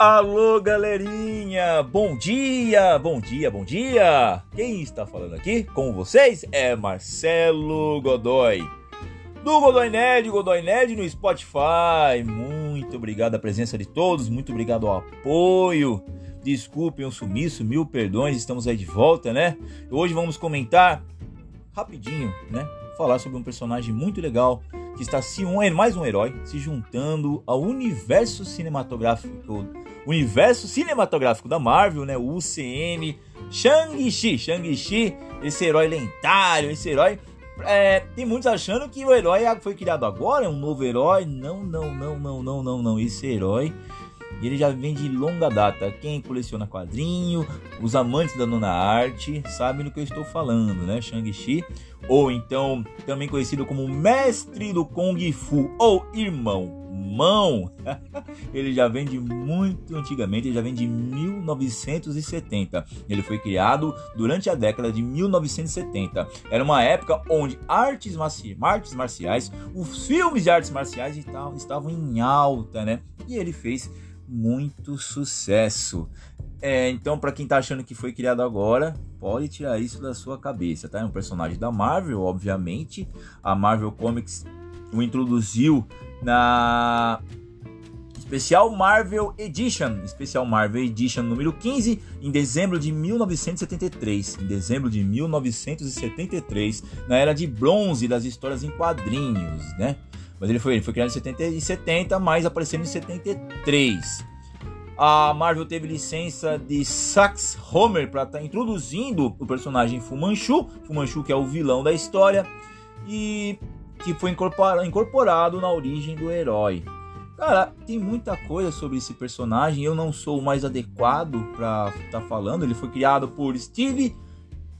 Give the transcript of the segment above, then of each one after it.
Alô, galerinha! Bom dia, bom dia, bom dia! Quem está falando aqui com vocês é Marcelo Godoy, do Godoy Nerd, Godoy Nerd no Spotify. Muito obrigado a presença de todos, muito obrigado ao apoio. Desculpem o sumiço, mil perdões, estamos aí de volta, né? Hoje vamos comentar rapidinho, né? Falar sobre um personagem muito legal que está se um mais um herói se juntando ao universo cinematográfico universo cinematográfico da Marvel, né? O UCM, Shang-Chi, Shang-Chi, esse herói lendário, esse herói é, tem muitos achando que o herói foi criado agora, é um novo herói. Não, não, não, não, não, não, não. Esse herói ele já vem de longa data. Quem coleciona quadrinho, os amantes da nona arte, sabem do que eu estou falando, né? Shang-Chi, ou então também conhecido como Mestre do Kung Fu, ou Irmão mão, ele já vem de muito antigamente, ele já vem de 1970. Ele foi criado durante a década de 1970. Era uma época onde artes, marci artes marciais, os filmes de artes marciais estavam em alta, né? E ele fez muito sucesso. É, então, para quem tá achando que foi criado agora, pode tirar isso da sua cabeça, tá? É um personagem da Marvel, obviamente. A Marvel Comics o introduziu na Especial Marvel Edition, Especial Marvel Edition número 15, em dezembro de 1973. Em dezembro de 1973, na era de bronze das histórias em quadrinhos, né? Mas ele foi, ele foi criado em 70, em 70, mas aparecendo em 73. A Marvel teve licença de Sax Homer para estar tá introduzindo o personagem Fu Manchu, Fu Manchu que é o vilão da história, e que foi incorporado na origem do herói. Cara, tem muita coisa sobre esse personagem. Eu não sou o mais adequado para estar tá falando. Ele foi criado por Steve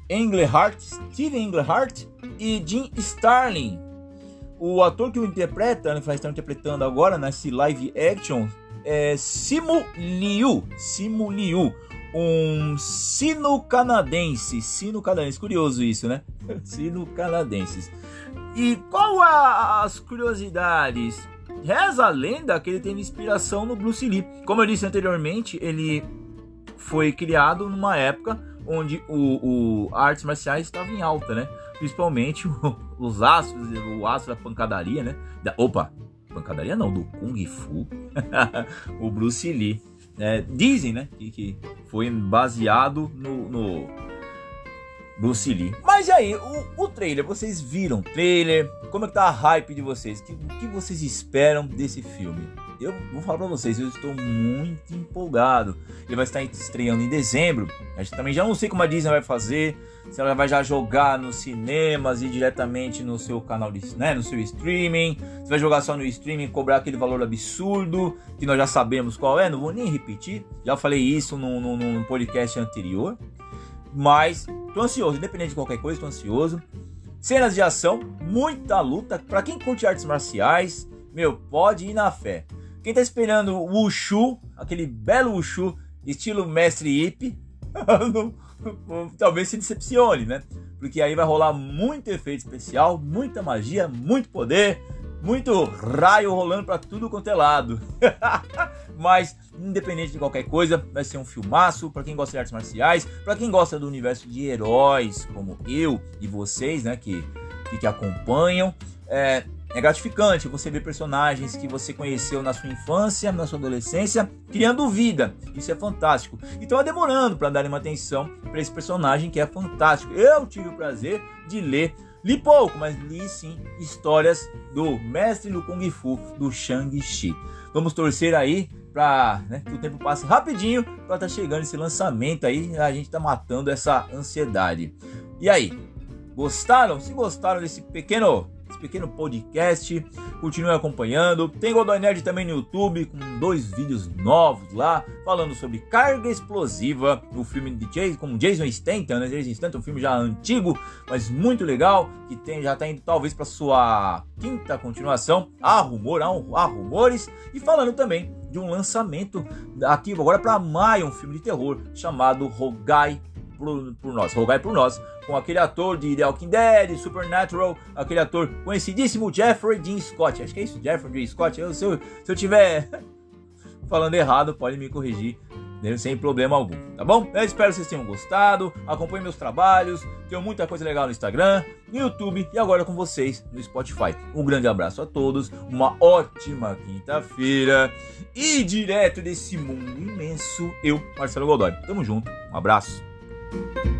Englehart, Steve Englehart e Jim Starlin. O ator que o interpreta, né, vai estar interpretando agora nesse live action, é Simu Liu. Simu Liu, um sino canadense. Sino canadense, curioso isso, né? sino canadenses. E qual a, as curiosidades? Reza a lenda que ele teve inspiração no Bruce Lee. Como eu disse anteriormente, ele foi criado numa época onde o, o artes marciais estava em alta, né? Principalmente os astros, o astro da pancadaria, né? Da, opa, pancadaria não, do Kung Fu, o Bruce Lee. É, dizem, né, que, que foi baseado no, no Bruce Lee. Mas aí, o, o trailer, vocês viram o trailer? Como é que tá a hype de vocês? O que, que vocês esperam desse filme? Eu vou falar pra vocês, eu estou muito empolgado. Ele vai estar estreando em dezembro. A gente também já não sei como a Disney vai fazer. Se ela vai já jogar nos cinemas e diretamente no seu canal, de, né, no seu streaming. Se vai jogar só no streaming cobrar aquele valor absurdo, que nós já sabemos qual é. Não vou nem repetir. Já falei isso num, num podcast anterior. Mas tô ansioso, independente de qualquer coisa, tô ansioso. Cenas de ação, muita luta. Para quem curte artes marciais, meu, pode ir na fé. Quem tá esperando o Wushu, aquele belo Wushu, estilo Mestre Ip, talvez se decepcione, né? Porque aí vai rolar muito efeito especial, muita magia, muito poder, muito raio rolando para tudo quanto é lado. Mas, independente de qualquer coisa, vai ser um filmaço para quem gosta de artes marciais, para quem gosta do universo de heróis, como eu e vocês, né, que, que, acompanham. É, é gratificante você ver personagens que você conheceu na sua infância, na sua adolescência, criando vida. Isso é fantástico. Então é demorando para dar uma atenção para esse personagem que é fantástico. Eu tive o prazer de ler Li pouco, mas li sim histórias do mestre do Kung Fu, do Shang-Chi. Vamos torcer aí para né, que o tempo passe rapidinho para estar tá chegando esse lançamento aí. A gente tá matando essa ansiedade. E aí, gostaram? Se gostaram desse pequeno pequeno podcast. Continue acompanhando. Tem Godoy Nerd também no YouTube, com dois vídeos novos lá, falando sobre carga explosiva, o filme de Jason, com Jason Statham, né? Jason Statham, um filme já antigo, mas muito legal, que tem, já está indo talvez para sua quinta continuação. Há rumor, há, há rumores. E falando também de um lançamento aqui agora para maio, um filme de terror chamado Rogai por, por nós, rogai por nós, com aquele ator de The Walking Dead, Supernatural, aquele ator conhecidíssimo Jeffrey Dean Scott. Acho que é isso, Jeffrey Dean Scott. Eu, se, eu, se eu tiver falando errado, pode me corrigir sem problema algum, tá bom? Eu espero que vocês tenham gostado. Acompanhe meus trabalhos. Tenho muita coisa legal no Instagram, no YouTube e agora com vocês no Spotify. Um grande abraço a todos, uma ótima quinta-feira e direto desse mundo imenso, eu, Marcelo Godoy. Tamo junto, um abraço. Música